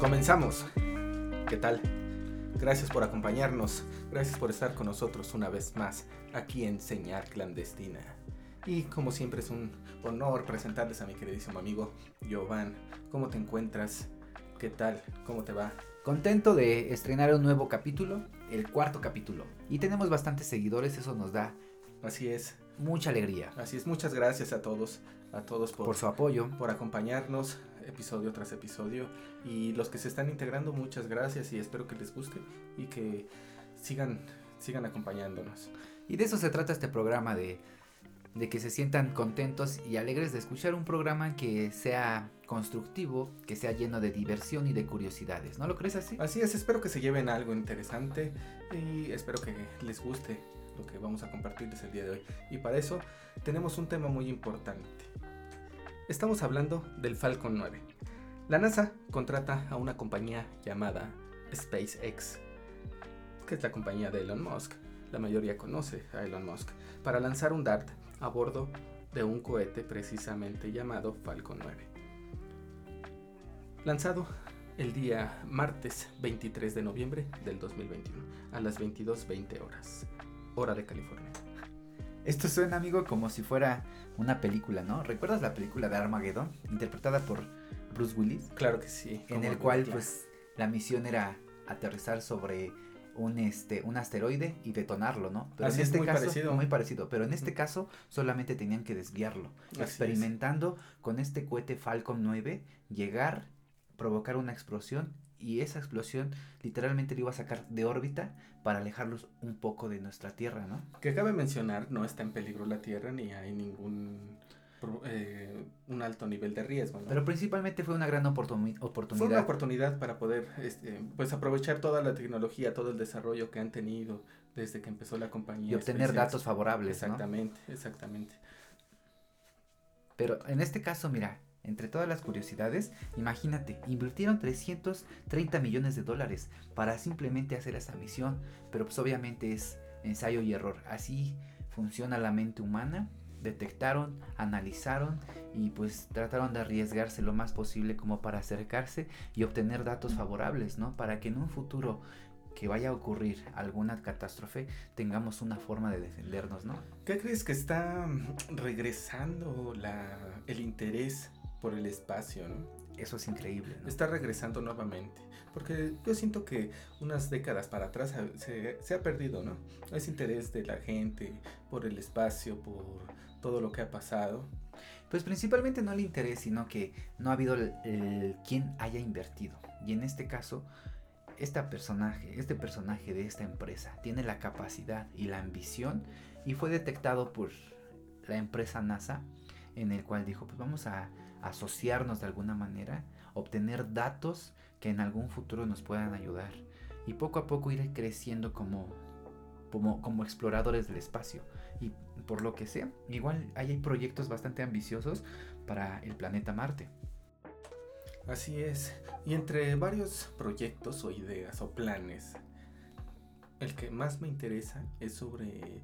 Comenzamos. ¿Qué tal? Gracias por acompañarnos, gracias por estar con nosotros una vez más aquí en Señal Clandestina. Y como siempre es un honor presentarles a mi queridísimo amigo Giovanni. ¿Cómo te encuentras? ¿Qué tal? ¿Cómo te va? Contento de estrenar un nuevo capítulo, el cuarto capítulo. Y tenemos bastantes seguidores, eso nos da Así es, mucha alegría así es. Muchas gracias a todos, a todos por, por su apoyo. por acompañarnos episodio tras episodio. Y los que se están integrando, muchas gracias y espero que les guste y que sigan, sigan acompañándonos. Y de eso se trata este programa, de, de que se sientan contentos y alegres de escuchar un programa que sea constructivo, que sea lleno de diversión y de curiosidades. ¿No lo crees así? Así es, espero que se lleven algo interesante y espero que les guste lo que vamos a compartirles el día de hoy. Y para eso tenemos un tema muy importante. Estamos hablando del Falcon 9. La NASA contrata a una compañía llamada SpaceX, que es la compañía de Elon Musk. La mayoría conoce a Elon Musk, para lanzar un DART a bordo de un cohete precisamente llamado Falcon 9. Lanzado el día martes 23 de noviembre del 2021 a las 22.20 horas, hora de California. Esto suena, amigo, como si fuera una película, ¿no? ¿Recuerdas la película de Armageddon? Interpretada por Bruce Willis. Claro que sí. En el cual, ya. pues, la misión era aterrizar sobre un, este, un asteroide y detonarlo, ¿no? Pero Así en es, este muy caso, parecido. muy parecido. Pero en este caso, solamente tenían que desviarlo. Así es. experimentando con este cohete Falcon 9, llegar, provocar una explosión y esa explosión literalmente lo iba a sacar de órbita para alejarlos un poco de nuestra Tierra, ¿no? Que cabe mencionar, no está en peligro la Tierra ni hay ningún eh, un alto nivel de riesgo. ¿no? Pero principalmente fue una gran oportuni- Fue una oportunidad. oportunidad para poder este, pues aprovechar toda la tecnología, todo el desarrollo que han tenido desde que empezó la compañía. y obtener SpaceX. datos favorables, ¿no? Exactamente, exactamente. Pero en este caso, mira, entre todas las curiosidades, imagínate, invirtieron 330 millones de dólares para simplemente hacer esa misión, pero pues obviamente es ensayo y error. Así funciona la mente humana. Detectaron, analizaron y pues trataron de arriesgarse lo más posible como para acercarse y obtener datos favorables, ¿no? Para que en un futuro que vaya a ocurrir alguna catástrofe tengamos una forma de defendernos, ¿no? ¿Qué crees que está regresando el interés por el espacio, no? Eso es increíble, ¿no? Está regresando nuevamente. Porque yo siento que unas décadas para atrás se, se ha perdido, ¿no? Ese interés de la gente por el espacio, por todo lo que ha pasado. Pues principalmente no el interés, sino que no ha habido el, el quien haya invertido. Y en este caso, esta personaje, este personaje de esta empresa tiene la capacidad y la ambición y fue detectado por la empresa NASA en el cual dijo, pues vamos a asociarnos de alguna manera, obtener datos que en algún futuro nos puedan ayudar y poco a poco ir creciendo como como, como exploradores del espacio y por lo que sea, igual hay proyectos bastante ambiciosos para el planeta Marte. Así es. Y entre varios proyectos o ideas o planes, el que más me interesa es sobre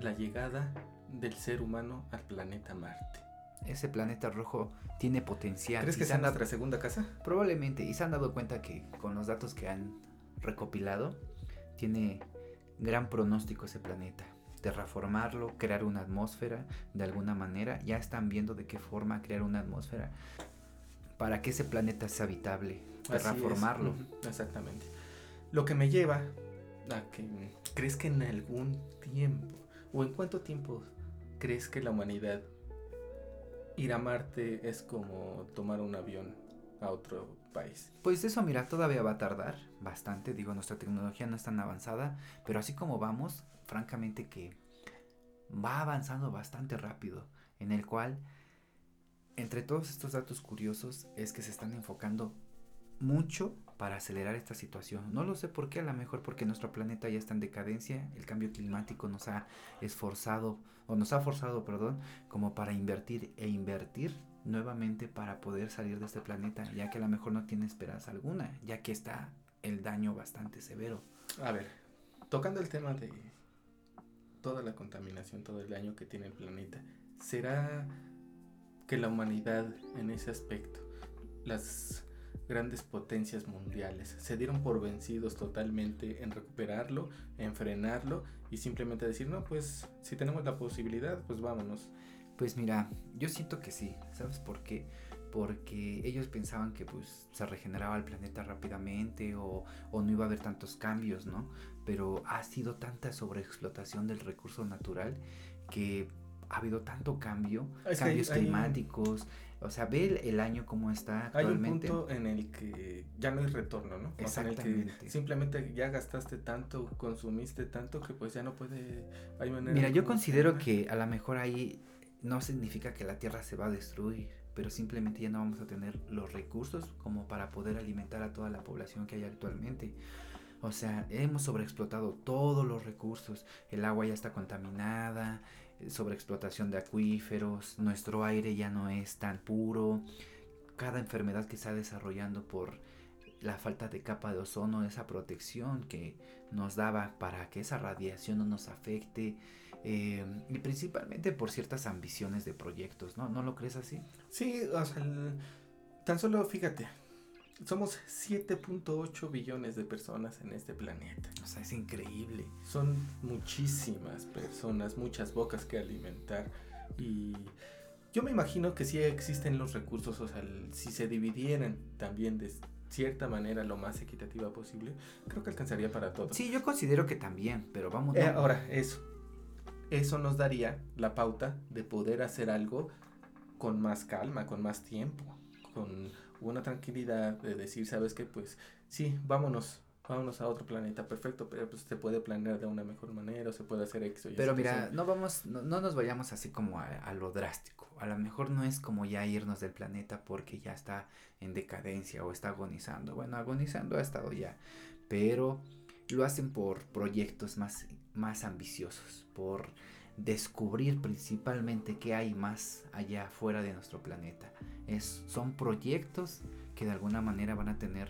la llegada del ser humano al planeta Marte. Ese planeta rojo tiene potencial. ¿Crees que se sea nuestra segunda casa? Probablemente, y se han dado cuenta que con los datos que han recopilado, tiene gran pronóstico ese planeta. Terraformarlo, crear una atmósfera de alguna manera. Ya están viendo de qué forma crear una atmósfera para que ese planeta sea habitable. Terraformarlo. Exactamente. Lo que me lleva a que crees que en algún tiempo o en cuánto tiempo crees que la humanidad ir a Marte es como tomar un avión a otro país. Pues eso, mira, todavía va a tardar bastante. Digo, nuestra tecnología no es tan avanzada, pero así como vamos, francamente que va avanzando bastante rápido. En el cual, entre todos estos datos curiosos, es que se están enfocando mucho para acelerar esta situación. No lo sé por qué, a lo mejor porque nuestro planeta ya está en decadencia, el cambio climático nos ha esforzado, o nos ha forzado, perdón, como para invertir e invertir nuevamente para poder salir de este planeta, ya que a lo mejor no tiene esperanza alguna, ya que está el daño bastante severo. A ver, tocando el tema de toda la contaminación, todo el daño que tiene el planeta, ¿será que la humanidad en ese aspecto, las grandes potencias mundiales. Se dieron por vencidos totalmente en recuperarlo, en frenarlo y simplemente decir, no, pues si tenemos la posibilidad, pues vámonos. Pues mira, yo siento que sí, ¿sabes por qué? Porque ellos pensaban que pues se regeneraba el planeta rápidamente o, o no iba a haber tantos cambios, ¿no? Pero ha sido tanta sobreexplotación del recurso natural que ha habido tanto cambio, cambios climáticos, o sea, ve el, año como está actualmente. Hay un punto en el que ya no hay retorno, ¿no? Exactamente. en el que simplemente ya gastaste tanto, consumiste tanto que pues ya no puede... Mira, yo considero que a lo mejor ahí no significa que la Tierra se va a destruir, pero simplemente ya no vamos a tener los recursos como para poder alimentar a toda la población que hay actualmente. O sea, hemos sobreexplotado todos los recursos, el agua ya está contaminada, sobreexplotación de acuíferos, nuestro aire ya no es tan puro, cada enfermedad que está desarrollando por la falta de capa de ozono, esa protección que nos daba para que esa radiación no nos afecte, eh, y principalmente por ciertas ambiciones de proyectos, ¿no? ¿No lo crees así? Sí, o sea, tan solo fíjate, somos 7.8 billones de personas en este planeta. O sea, es increíble. Son muchísimas personas, muchas bocas que alimentar. Y yo me imagino que si existen los recursos, o sea, si se dividieran también de cierta manera lo más equitativa posible, creo que alcanzaría para todos. Sí, yo considero que también, pero vamos. Eh, ahora, eso. Eso nos daría la pauta de poder hacer algo con más calma, con más tiempo, con una tranquilidad de decir, sabes que pues sí, vámonos, vámonos a otro planeta, perfecto, pero pues se puede planear de una mejor manera, o se puede hacer eso. Pero mira, no vamos, no, nos vayamos así como a, lo drástico. A lo mejor no es como ya irnos del planeta porque ya está en decadencia o está agonizando. Bueno, agonizando ha estado ya, pero lo hacen por proyectos más, más ambiciosos, por descubrir principalmente qué hay más allá fuera de nuestro planeta. Es, son proyectos que de alguna manera van a tener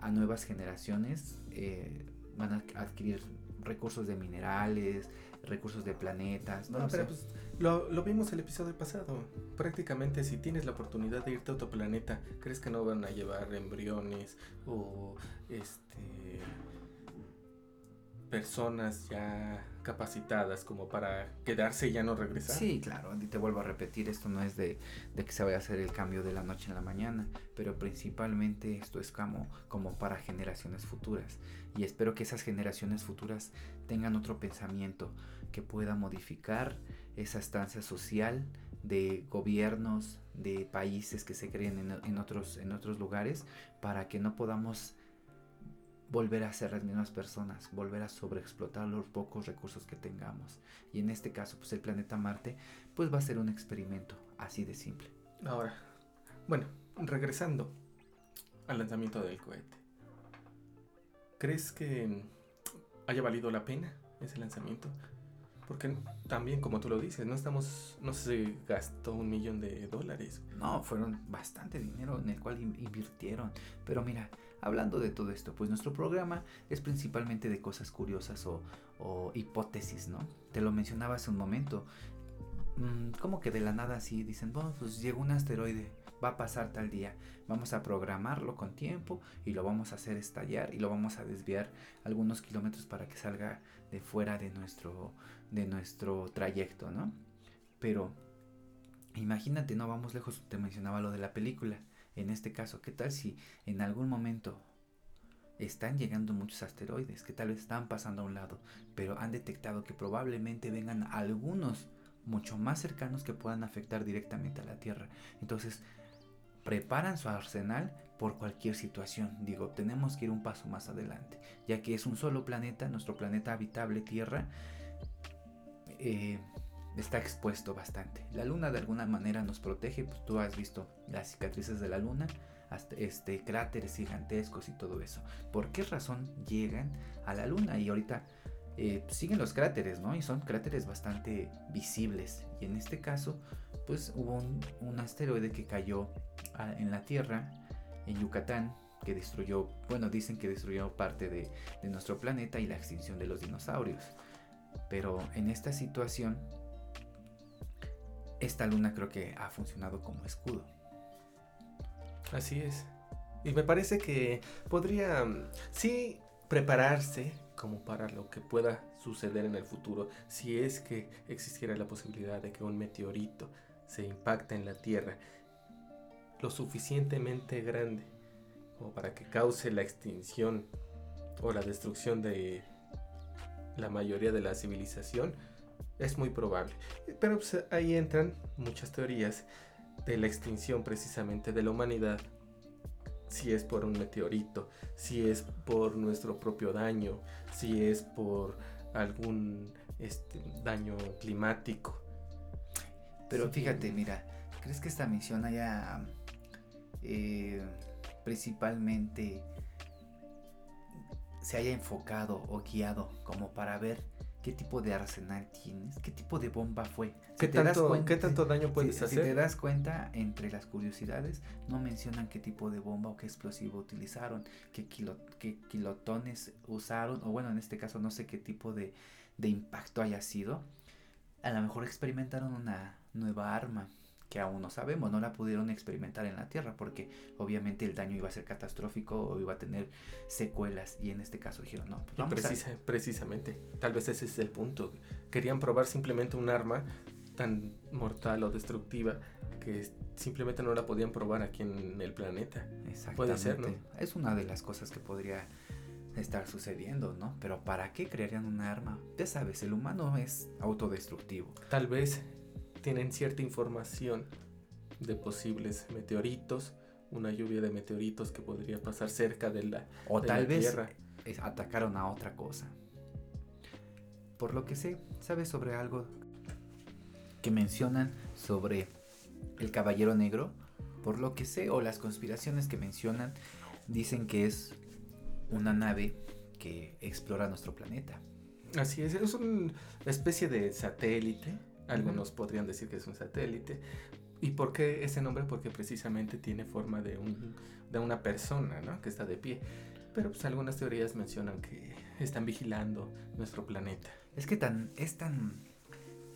a nuevas generaciones, eh, van a adquirir recursos de minerales, recursos de planetas. No, pero pues lo, lo, vimos el episodio pasado. Prácticamente si tienes la oportunidad de irte a otro planeta, ¿crees que no van a llevar embriones o este personas ya capacitadas como para quedarse y ya no regresar. Sí, claro, y te vuelvo a repetir, esto no es de, que se vaya a hacer el cambio de la noche en la mañana, pero principalmente esto es como, como para generaciones futuras. Y espero que esas generaciones futuras tengan otro pensamiento que pueda modificar esa estancia social de gobiernos, de países que se creen en otros lugares, para que no podamos volver a ser las mismas personas, volver a sobreexplotar los pocos recursos que tengamos. Y en este caso, pues el planeta Marte, pues va a ser un experimento así de simple. Ahora, bueno, regresando al lanzamiento del cohete. ¿Crees que haya valido la pena ese lanzamiento? Porque también, como tú lo dices, no estamos, no se gastó un millón de dólares. No, fueron bastante dinero en el cual invirtieron. Pero mira, hablando de todo esto, pues nuestro programa es principalmente de cosas curiosas o, hipótesis, ¿no? Te lo mencionaba hace un momento. Mm, como que de la nada así dicen, bueno, pues llegó un asteroide, va a pasar tal día, vamos a programarlo con tiempo y lo vamos a hacer estallar y lo vamos a desviar algunos kilómetros para que salga de fuera de nuestro, de nuestro trayecto, ¿no? Pero imagínate, no vamos lejos, te mencionaba lo de la película. En este caso, ¿qué tal si en algún momento están llegando muchos asteroides que tal vez están pasando a un lado, pero han detectado que probablemente vengan algunos mucho más cercanos que puedan afectar directamente a la Tierra. Entonces, preparan su arsenal por cualquier situación. Digo, tenemos que ir un paso más adelante, ya que es un solo planeta, nuestro planeta habitable Tierra, eh, está expuesto bastante. La luna de alguna manera nos protege, pues tú has visto las cicatrices de la luna, hasta este, cráteres gigantescos y todo eso. ¿Por qué razón llegan a la luna? Y ahorita eh, siguen los cráteres, ¿no? Y son cráteres bastante visibles. Y en este caso, pues hubo un, asteroide que cayó en la Tierra, en Yucatán, que destruyó, bueno, dicen que destruyó parte de nuestro planeta y la extinción de los dinosaurios. Pero en esta situación, esta luna creo que ha funcionado como escudo. Así es. Y me parece que podría, sí, prepararse como para lo que pueda suceder en el futuro si es que existiera la posibilidad de que un meteorito se impacte en la Tierra lo suficientemente grande como para que cause la extinción o la destrucción de la mayoría de la civilización, es muy probable. Pero pues, ahí entran muchas teorías de la extinción precisamente de la humanidad, si es por un meteorito, si es por nuestro propio daño, si es por algún este, daño climático. Pero fíjate, mira, ¿crees que esta misión haya eh, principalmente se haya enfocado o guiado como para ver qué tipo de arsenal tienes, qué tipo de bomba fue. ¿Qué, tanto, ¿qué tanto, daño puedes hacer? Si te das cuenta, entre las curiosidades, no mencionan qué tipo de bomba o qué explosivo utilizaron, qué, qué kilotones usaron, o bueno, en este caso no sé qué tipo de, de impacto haya sido. A lo mejor experimentaron una nueva arma que aún no sabemos, no la pudieron experimentar en la Tierra porque obviamente el daño iba a ser catastrófico o iba a tener secuelas y en este caso dijeron no. Pues precisamente, tal vez ese es el punto. Querían probar simplemente un arma tan mortal o destructiva que simplemente no la podían probar aquí en el planeta. Puede ser, ¿no? Es una de las cosas que podría estar sucediendo, ¿no? Pero ¿para qué crearían un arma? Ya sabes, el humano es autodestructivo. Tal vez tienen cierta información de posibles meteoritos, una lluvia de meteoritos que podría pasar cerca de la, o tal vez atacaron a otra cosa. Por lo que sé, ¿sabes sobre algo que mencionan sobre el Caballero Negro? Por lo que sé, o las conspiraciones que mencionan, dicen que es una nave que explora nuestro planeta. Así es, es una especie de satélite algunos podrían decir que es un satélite. ¿Y por qué ese nombre? Porque precisamente tiene forma de, un, de una persona, ¿no? Que está de pie. Pero pues algunas teorías mencionan que están vigilando nuestro planeta. Es que tan, es tan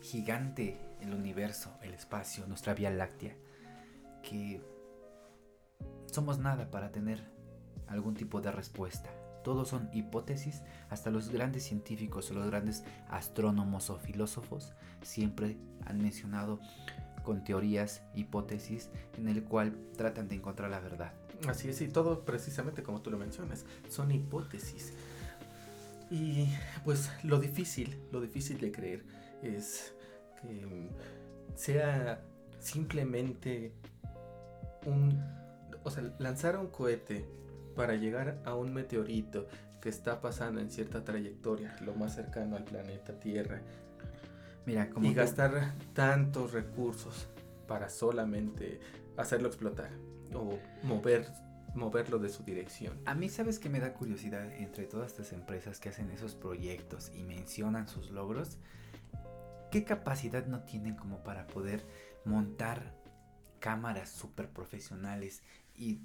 gigante el universo, el espacio, nuestra Vía Láctea, que somos nada para tener algún tipo de respuesta. Todos son hipótesis, hasta los grandes científicos o los grandes astrónomos o filósofos siempre han mencionado con teorías, hipótesis, en el cual tratan de encontrar la verdad. Así es, y todo precisamente como tú lo mencionas, son hipótesis. Y pues lo difícil, lo difícil de creer es que sea simplemente un... O sea, lanzar un cohete para llegar a un meteorito que está pasando en cierta trayectoria, lo más cercano al planeta Tierra. Mira, como y gastar tantos recursos para solamente hacerlo explotar o mover moverlo de su dirección. A mí sabes que me da curiosidad entre todas estas empresas que hacen esos proyectos y mencionan sus logros, ¿qué capacidad no tienen como para poder montar cámaras super profesionales y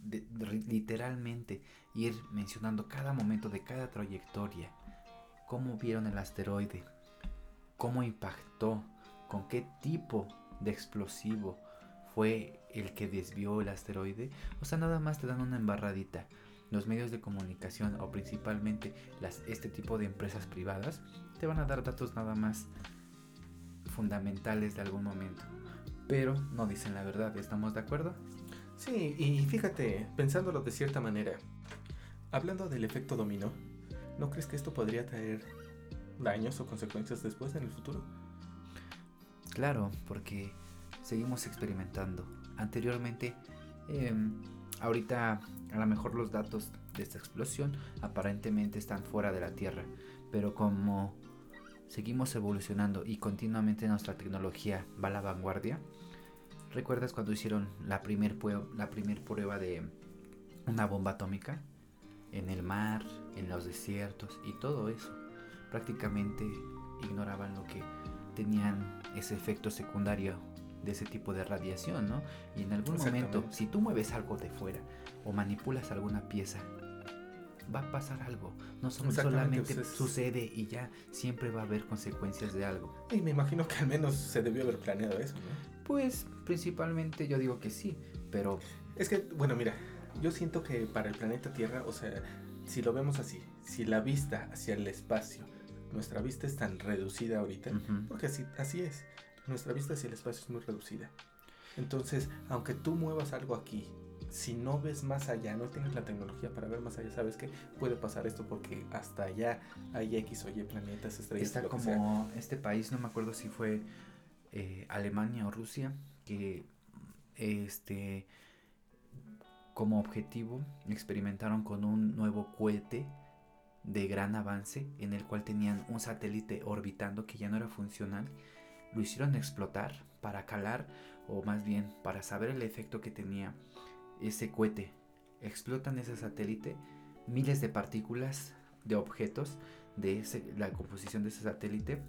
literalmente ir mencionando cada momento de cada trayectoria, cómo vieron el asteroide, cómo impactó, con qué tipo de explosivo fue el que desvió el asteroide, o sea, nada más te dan una embarradita. Los medios de comunicación o principalmente las, este tipo de empresas privadas te van a dar datos nada más fundamentales de algún momento. Pero no dicen la verdad, ¿estamos de acuerdo? Sí, y fíjate, pensándolo de cierta manera, hablando del efecto dominó, ¿no crees que esto podría traer daños o consecuencias después en el futuro? Claro, porque seguimos experimentando. Anteriormente, em, ahorita a lo mejor los datos de esta explosión aparentemente están fuera de la Tierra, pero como seguimos evolucionando y continuamente nuestra tecnología va a la vanguardia, ¿Recuerdas cuando hicieron la primera la primer prueba de una bomba atómica? En el mar, en los desiertos y todo eso. Prácticamente ignoraban lo que tenían ese efecto secundario de ese tipo de radiación, ¿no? Y en algún momento, si tú mueves algo de fuera o manipulas alguna pieza, va a pasar algo. No solamente pues sucede y ya siempre va a haber consecuencias de algo. Y me imagino que al menos se debió haber planeado eso, ¿no? Pues principalmente yo digo que sí, pero... Es que, bueno, mira, yo siento que para el planeta Tierra, o sea, si lo vemos así, si la vista hacia el espacio, nuestra vista es tan reducida ahorita, porque así, así es, nuestra vista hacia el espacio es muy reducida. Entonces, aunque tú muevas algo aquí, si no ves más allá, no tienes la tecnología para ver más allá, sabes que puede pasar esto porque hasta allá hay X o Y planetas, estrellas. Está como este país, no me acuerdo si fue eh, Alemania o Rusia, que este como objetivo experimentaron con un nuevo cohete de gran avance en el cual tenían un satélite orbitando que ya no era funcional. Lo hicieron explotar para calar o más bien para saber el efecto que tenía ese cohete. Explotan ese satélite, miles de partículas de objetos de la composición de ese satélite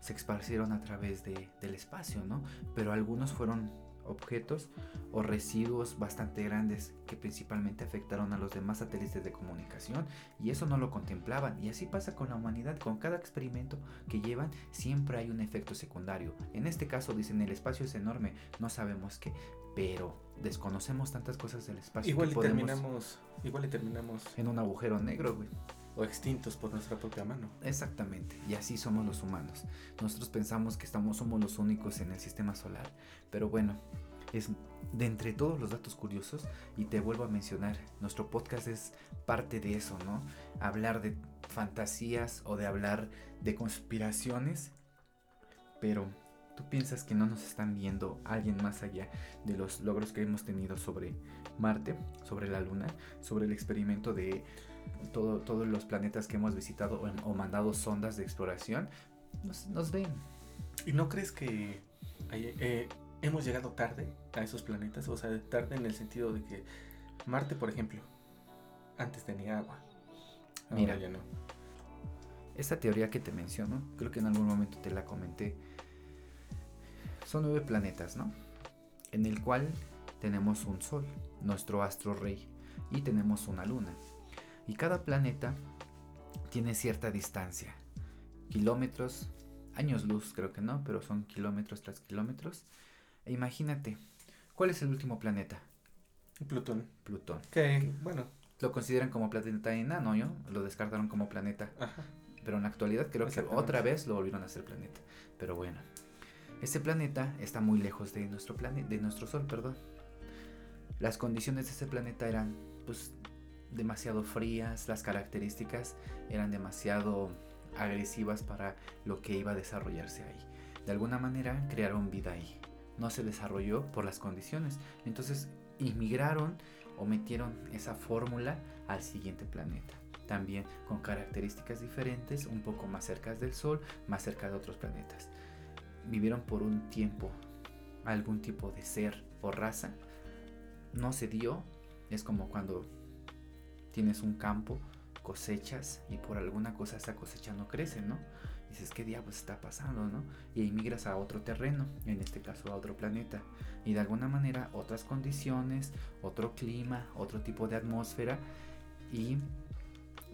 se esparcieron a través del espacio, ¿no? Pero algunos fueron objetos o residuos bastante grandes que principalmente afectaron a los demás satélites de comunicación y eso no lo contemplaban y así pasa con la humanidad con cada experimento que llevan siempre hay un efecto secundario en este caso dicen el espacio es enorme no sabemos qué pero desconocemos tantas cosas del espacio igual y terminamos igual y terminamos en un agujero negro güey o extintos por nuestra propia mano. Exactamente, y así somos los humanos. Nosotros pensamos que estamos, somos los únicos en el sistema solar, pero bueno, es de entre todos los datos curiosos, y te vuelvo a mencionar, nuestro podcast es parte de eso, ¿no? Hablar de fantasías o de hablar de conspiraciones, pero tú piensas que no nos están viendo alguien más allá de los logros que hemos tenido sobre Marte, sobre la Luna, sobre el experimento de todo, todos los planetas que hemos visitado o, mandado sondas de exploración, nos, ven. ¿Y no crees que eh, hemos llegado tarde a esos planetas? O sea, tarde en el sentido de que Marte, por ejemplo, antes tenía agua. Mira, ya no. Esta teoría que te menciono, creo que en algún momento te la comenté. Son nueve planetas, ¿no? En el cual tenemos un Sol, nuestro astro rey, y tenemos una luna. Y cada planeta tiene cierta distancia. Kilómetros, años luz creo que no, pero son kilómetros tras kilómetros. E imagínate, ¿cuál es el último planeta? Plutón. Plutón. Que, bueno. Lo consideran como planeta enano, ¿no? Lo descartaron como planeta. Pero en la actualidad creo que otra vez lo volvieron a ser planeta. Pero bueno. Este planeta está muy lejos de nuestro planeta, de nuestro Sol, perdón. Las condiciones de este planeta eran, pues, demasiado frías, las características eran demasiado agresivas para lo que iba a desarrollarse ahí. De alguna manera crearon vida ahí. No se desarrolló por las condiciones. Entonces inmigraron o metieron esa fórmula al siguiente planeta. También con características diferentes, un poco más cerca del Sol, más cerca de otros planetas. Vivieron por un tiempo algún tipo de ser o raza. No se dio. Es como cuando tienes un campo, cosechas y por alguna cosa esa cosecha no crece, ¿no? dices, ¿qué diablos está pasando, no? Y emigras a otro terreno, en este caso a otro planeta. Y de alguna manera otras condiciones, otro clima, otro tipo de atmósfera y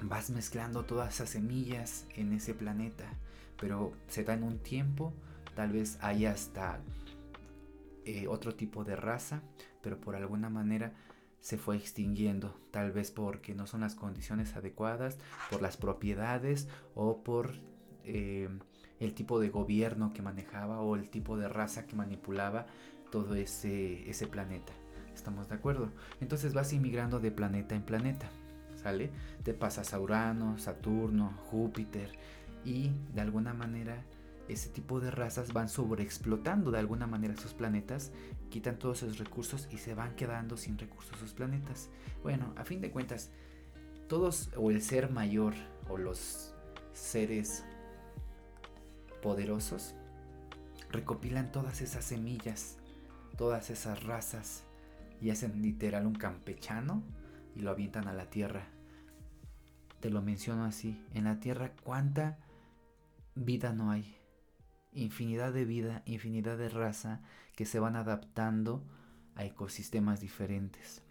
vas mezclando todas esas semillas en ese planeta. Pero se da en un tiempo, tal vez hay hasta eh, otro tipo de raza, pero por alguna manera se fue extinguiendo, tal vez porque no son las condiciones adecuadas, por las propiedades o por eh, el tipo de gobierno que manejaba o el tipo de raza que manipulaba todo ese, ese planeta. ¿Estamos de acuerdo? Entonces vas inmigrando de planeta en planeta, ¿sale? Te pasas a Urano, Saturno, Júpiter y de alguna manera ese tipo de razas van sobreexplotando de alguna manera esos planetas, quitan todos esos recursos y se van quedando sin recursos esos planetas. Bueno, a fin de cuentas, todos o el ser mayor o los seres poderosos recopilan todas esas semillas, todas esas razas y hacen literal un campechano y lo avientan a la tierra. Te lo menciono así, en la tierra cuánta vida no hay infinidad de vida, infinidad de raza que se van adaptando a ecosistemas diferentes.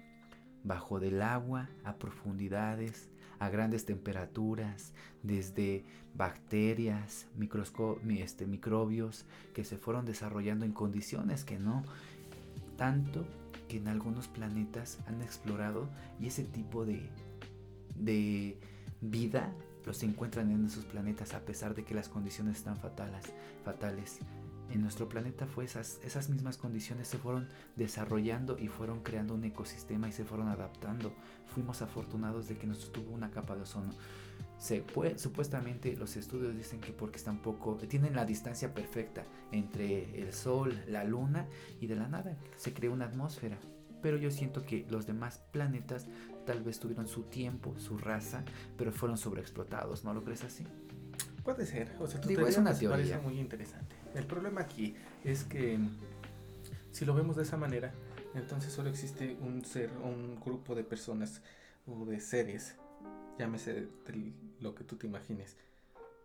Bajo del agua, a profundidades, a grandes temperaturas, desde bacterias, este, microbios que se fueron desarrollando en condiciones que no Tanto que en algunos planetas han explorado y ese tipo de, de vida los encuentran en esos planetas a pesar de que las condiciones están fatales. fatales. En nuestro planeta fue esas, esas mismas condiciones se fueron desarrollando y fueron creando un ecosistema y se fueron adaptando. Fuimos afortunados de que nos tuvo una capa de ozono. Se puede, supuestamente los estudios dicen que porque están poco, tienen la distancia perfecta entre el Sol, la Luna y de la nada se creó una atmósfera. Pero yo siento que los demás planetas tal vez tuvieron su tiempo, su raza, pero fueron sobreexplotados, ¿no lo crees así? Puede ser, o sea, tu Digo, es una teoría. parece muy interesante. El problema aquí es que si lo vemos de esa manera, entonces solo existe un ser o un grupo de personas o de seres, llámese de lo que tú te imagines,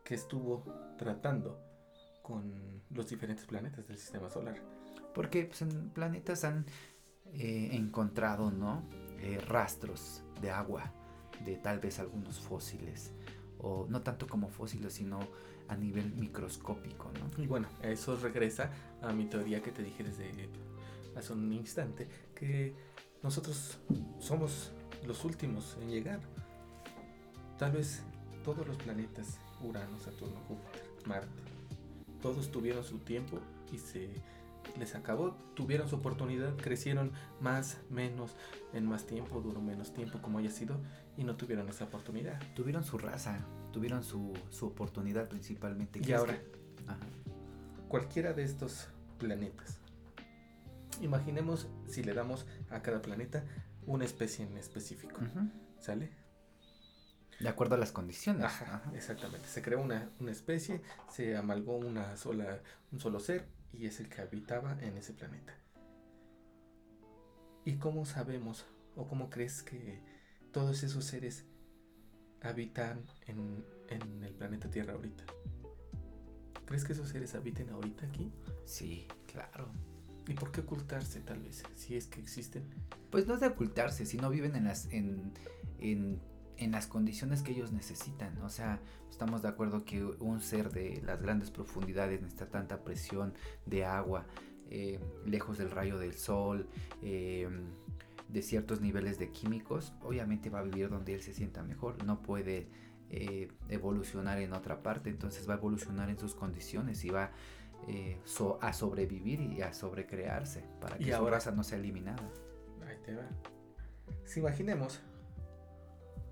que estuvo tratando con los diferentes planetas del sistema solar. Porque pues, en planetas han eh, encontrado, ¿no? Eh, rastros de agua, de tal vez algunos fósiles, o no tanto como fósiles, sino a nivel microscópico, ¿no? Y bueno, eso regresa a mi teoría que te dije desde hace un instante, que nosotros somos los últimos en llegar. Tal vez todos los planetas, Urano, Saturno, Júpiter, Marte, todos tuvieron su tiempo y se les acabó, tuvieron su oportunidad, crecieron más, menos, en más tiempo, duró menos tiempo, como haya sido, y no tuvieron esa oportunidad. Tuvieron su raza, tuvieron su, su oportunidad principalmente. Y ¿Crees ahora, que- Ajá. cualquiera de estos planetas. Imaginemos si le damos a cada planeta una especie en específico. ¿Sale? De acuerdo a las condiciones. Ajá, Ajá. exactamente. Se creó una, una especie, se amalgó una sola, un solo ser y es el que habitaba en ese planeta. ¿Y cómo sabemos o cómo crees que todos esos seres habitan en, en el planeta Tierra ahorita? ¿Crees que esos seres habiten ahorita aquí? Sí, claro. ¿Y por qué ocultarse tal vez? Si es que existen. Pues no es de ocultarse, sino viven en las, en, en, en las condiciones que ellos necesitan. O sea, estamos de acuerdo que un ser de las grandes profundidades necesita tanta presión de agua, eh, lejos del rayo del sol, eh, de ciertos niveles de químicos. Obviamente va a vivir donde él se sienta mejor. No puede eh, evolucionar en otra parte, entonces va a evolucionar en sus condiciones y va eh, so- a sobrevivir y a sobrecrearse para Y que su ahora- raza no sea eliminada. Ahí te va. Si imaginemos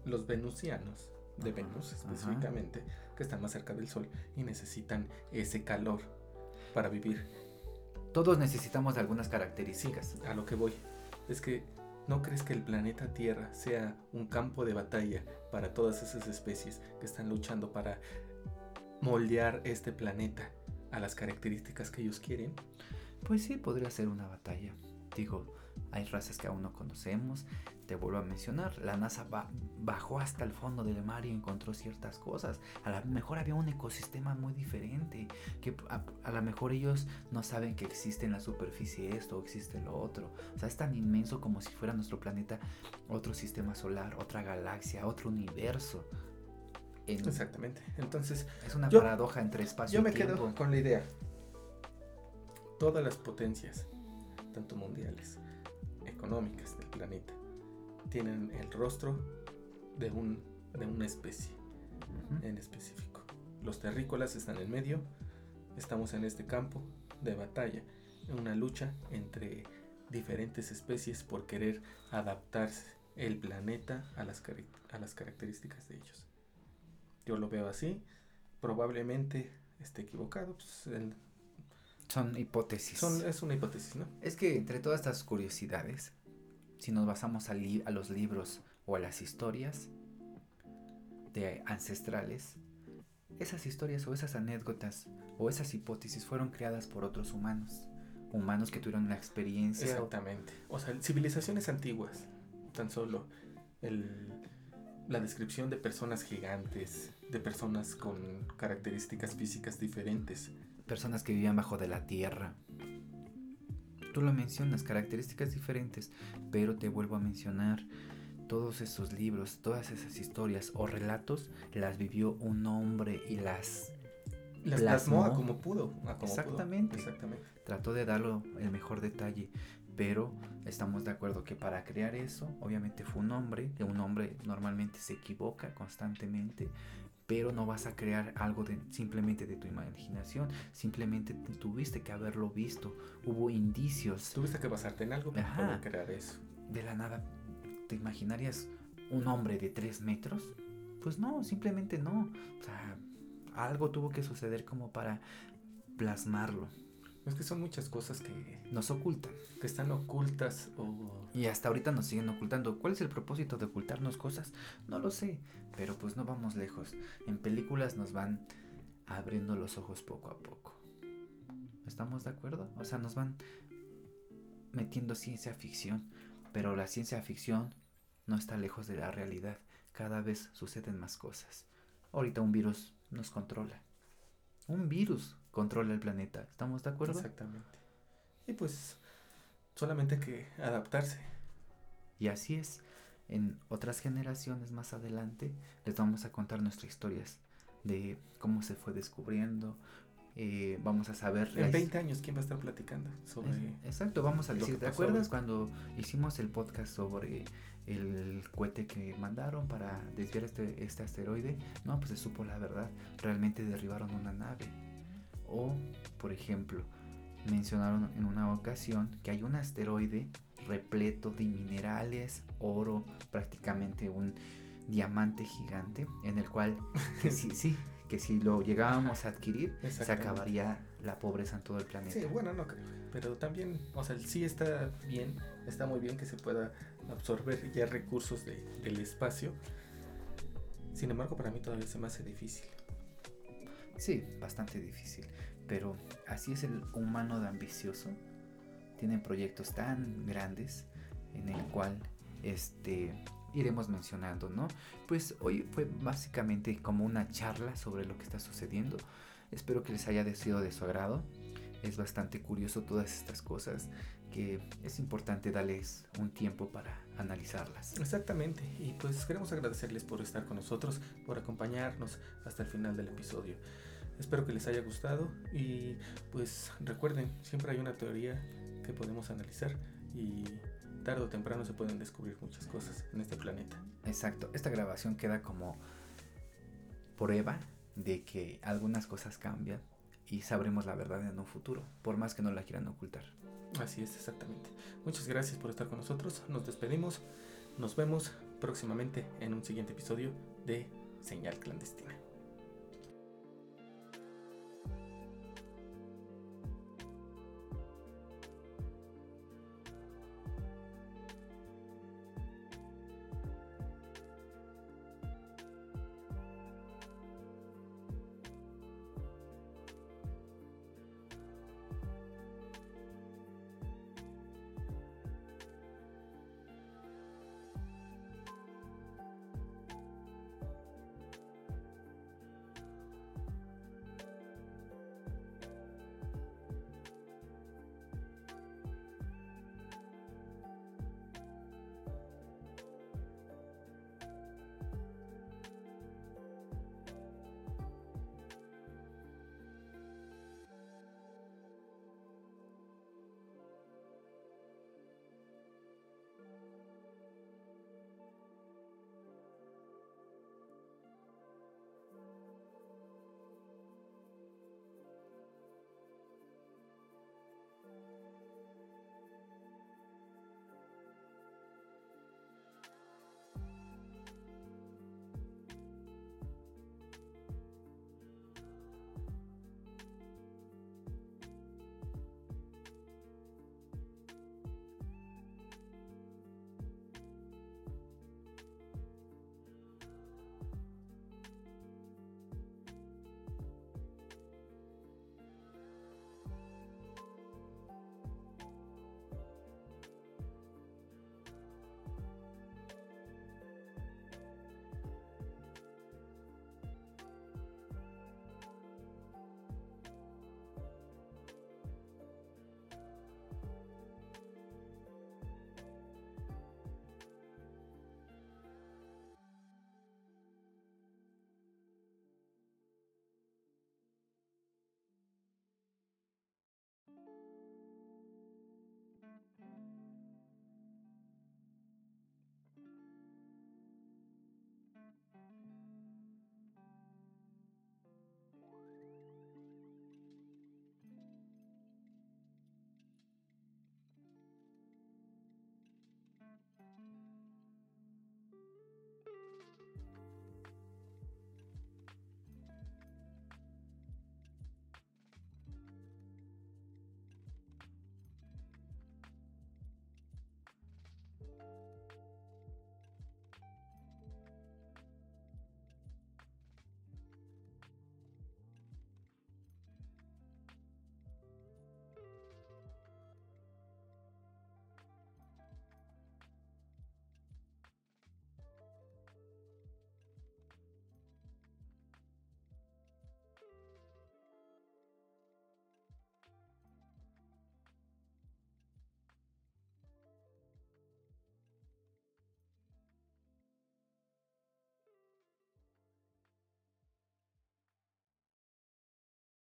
los venusianos, de Ajá, Venus ajá. específicamente, que están más cerca del Sol y necesitan ese calor para vivir. Todos necesitamos de algunas Sí, características. a lo que voy. Es que ¿no crees que el planeta Tierra sea un campo de batalla para todas esas especies que están luchando para moldear este planeta a las características que ellos quieren? Pues sí, podría ser una batalla. Digo, hay razas que aún no conocemos. Te vuelvo a mencionar, la NASA ba- bajó hasta el fondo del mar y encontró ciertas cosas. A lo mejor había un ecosistema muy diferente, que a, a lo mejor ellos no saben que existe en la superficie esto o existe lo otro. O sea, es tan inmenso como si fuera nuestro planeta otro sistema solar, otra galaxia, otro universo. En- Exactamente. Entonces, es una Yo- paradoja entre espacio Yo y me tiempo. quedo con la idea. Todas las potencias, tanto mundiales, económicas del planeta, tienen el rostro de, un, de una especie en específico. Los terrícolas están en medio, estamos en este campo de batalla, en una lucha entre diferentes especies por querer adaptarse el planeta a las, a las características de ellos. Yo lo veo así, probablemente esté equivocado, pues, el- Son hipótesis. son- es una hipótesis, ¿no? Es que entre todas estas curiosidades, si nos basamos a, li- a los libros o a las historias de ancestrales, esas historias o esas anécdotas o esas hipótesis fueron creadas por otros humanos, humanos que tuvieron la experiencia. Exactamente. O sea, civilizaciones antiguas, tan solo el- la descripción de personas gigantes, de personas con características físicas diferentes. Personas que vivían bajo de la tierra. Tú lo mencionas, características diferentes, pero te vuelvo a mencionar, todos esos libros, todas esas historias o relatos las vivió un hombre y las Las Plasmó. plasmó a como pudo. a como pudo. Exactamente. Exactamente. trató de darlo el mejor detalle. pero estamos de acuerdo que para crear eso, obviamente fue un hombre, un hombre normalmente se equivoca constantemente, pero no vas a crear algo de, simplemente de tu imaginación, simplemente tuviste que haberlo visto, hubo indicios. Tuviste que basarte en algo para crear eso. De la nada, ¿te imaginarías un hombre de tres metros? Pues no, simplemente no. O sea, algo tuvo que suceder como para plasmarlo. Es que son muchas cosas que nos ocultan. Que están ocultas o... Y hasta ahorita nos siguen ocultando. ¿Cuál es el propósito de ocultarnos cosas? No lo sé. Pero pues no vamos lejos. En películas nos van abriendo los ojos poco a poco. ¿Estamos de acuerdo? O sea, nos van metiendo ciencia ficción. Pero la ciencia ficción no está lejos de la realidad. Cada vez suceden más cosas. Ahorita un virus nos controla. Un virus controla el planeta. ¿Estamos de acuerdo? Exactamente. Y pues solamente hay que adaptarse. Y así es. En otras generaciones más adelante les vamos a contar nuestras historias de cómo se fue descubriendo. Eh, vamos a saber. En 20 años, ¿quién va a estar platicando sobre. Exacto, vamos a decir. ¿Te acuerdas cuando hicimos el podcast sobre el cohete que mandaron para desviar este, este asteroide? No, pues se supo la verdad. Realmente derribaron una nave o, por ejemplo, mencionaron en una ocasión que hay un asteroide repleto de minerales, oro, prácticamente un diamante gigante, en el cual, que sí, sí, que si lo llegábamos a adquirir, se acabaría la pobreza en todo el planeta. Sí, bueno, no creo. Pero también, o sea, sí está bien, está muy bien que se pueda absorber ya recursos del espacio. Sin embargo, para mí todavía se me hace difícil. Sí, bastante difícil. Pero así es el humano de ambicioso. Tienen proyectos tan grandes en el cual este iremos mencionando, ¿no? Pues hoy fue básicamente como una charla sobre lo que está sucediendo. Espero que les haya sido de su agrado. Es bastante curioso todas estas cosas que es importante darles un tiempo para analizarlas. Exactamente, y pues queremos agradecerles por estar con nosotros, por acompañarnos hasta el final del episodio. Espero que les haya gustado y pues recuerden, siempre hay una teoría que podemos analizar y tarde o temprano se pueden descubrir muchas cosas en este planeta. Exacto, esta grabación queda como prueba de que algunas cosas cambian y sabremos la verdad en un futuro, por más que no la quieran ocultar. Así es, exactamente. Muchas gracias por estar con nosotros. Nos despedimos. Nos vemos próximamente en un siguiente episodio de Señal Clandestina.